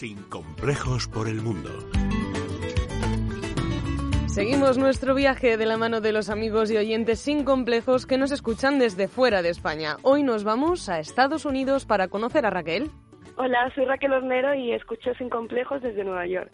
Sin complejos por el mundo. Seguimos nuestro viaje de la mano de los amigos y oyentes sin complejos que nos escuchan desde fuera de España. Hoy nos vamos a Estados Unidos para conocer a Raquel. Hola, soy Raquel Osmero y escucho Sin Complejos desde Nueva York.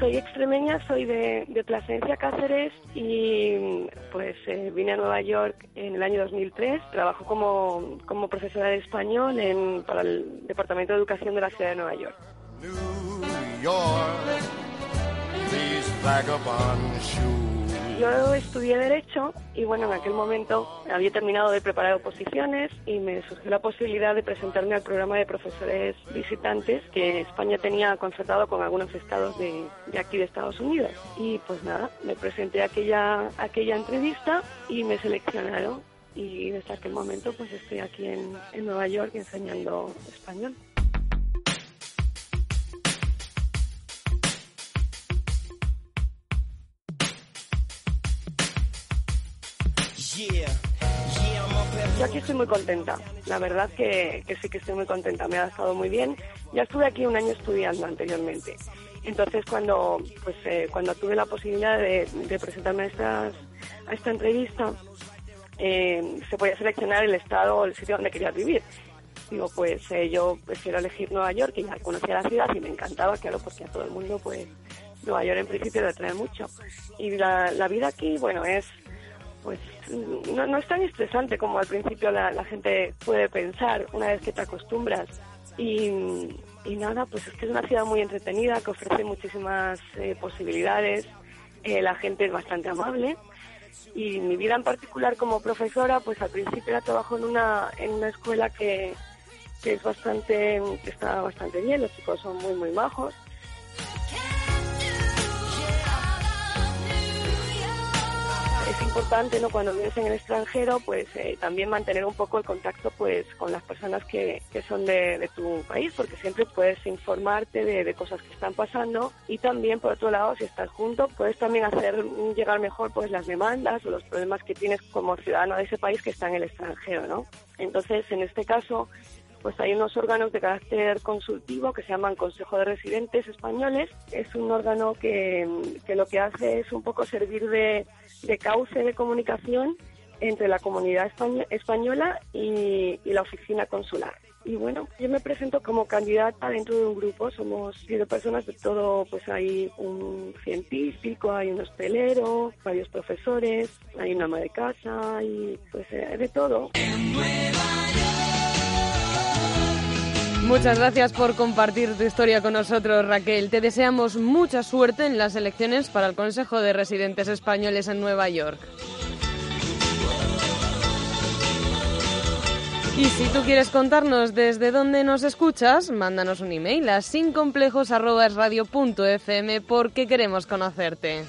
Soy extremeña, soy de, de Plasencia, Cáceres y pues eh, vine a Nueva York en el año 2003. Trabajo como, como profesora de español en, para el Departamento de Educación de la ciudad de Nueva York. New York, yo estudié Derecho y bueno, en aquel momento había terminado de preparar oposiciones y me surgió la posibilidad de presentarme al programa de profesores visitantes que España tenía contratado con algunos estados de, aquí de Estados Unidos. Y pues nada, me presenté a aquella, aquella entrevista y me seleccionaron y desde aquel momento pues estoy aquí en, en Nueva York enseñando español. Yo aquí estoy muy contenta, la verdad que, sí que estoy muy contenta, me ha estado muy bien. Ya estuve aquí un año estudiando anteriormente, entonces cuando, pues, eh, cuando tuve la posibilidad de, presentarme a, estas, a esta entrevista, eh, se podía seleccionar el estado o el sitio donde quería vivir. Digo, pues eh, yo prefiero elegir Nueva York, que ya conocía la ciudad y me encantaba, claro, porque a todo el mundo, pues, Nueva York en principio le atrae mucho. Y la, la vida aquí, bueno, es pues no, no, es tan estresante como al principio la, gente puede pensar una vez que te acostumbras. Y, nada, pues es que es una ciudad muy entretenida, que ofrece muchísimas eh, posibilidades, eh, la gente es bastante amable. Y mi vida en particular como profesora, pues al principio era trabajo en una, en una escuela que, que es bastante, que está bastante bien, los chicos son muy, muy majos cuando vives en el extranjero pues eh, también mantener un poco el contacto pues con las personas que, que son de, tu país porque siempre puedes informarte de, de, cosas que están pasando. Y también por otro lado si estás junto puedes también hacer llegar mejor pues las demandas o los problemas que tienes como ciudadano de ese país que está en el extranjero no entonces en este caso pues hay unos órganos de carácter consultivo que se llaman Consejo de Residentes Españoles. Es un órgano que, lo que hace es un poco servir de, cauce de comunicación entre la comunidad española y, la oficina consular. Y bueno, yo me presento como candidata dentro de un grupo, somos siete personas de todo, pues hay un científico, hay un hostelero, varios profesores, hay una ama de casa, y pues eh, de todo. Muchas gracias por compartir tu historia con nosotros, Raquel. Te deseamos mucha suerte en las elecciones para el Consejo de Residentes Españoles en Nueva York. Y si tú quieres contarnos desde dónde nos escuchas, mándanos un email a sincomplejos.radio.fm porque queremos conocerte.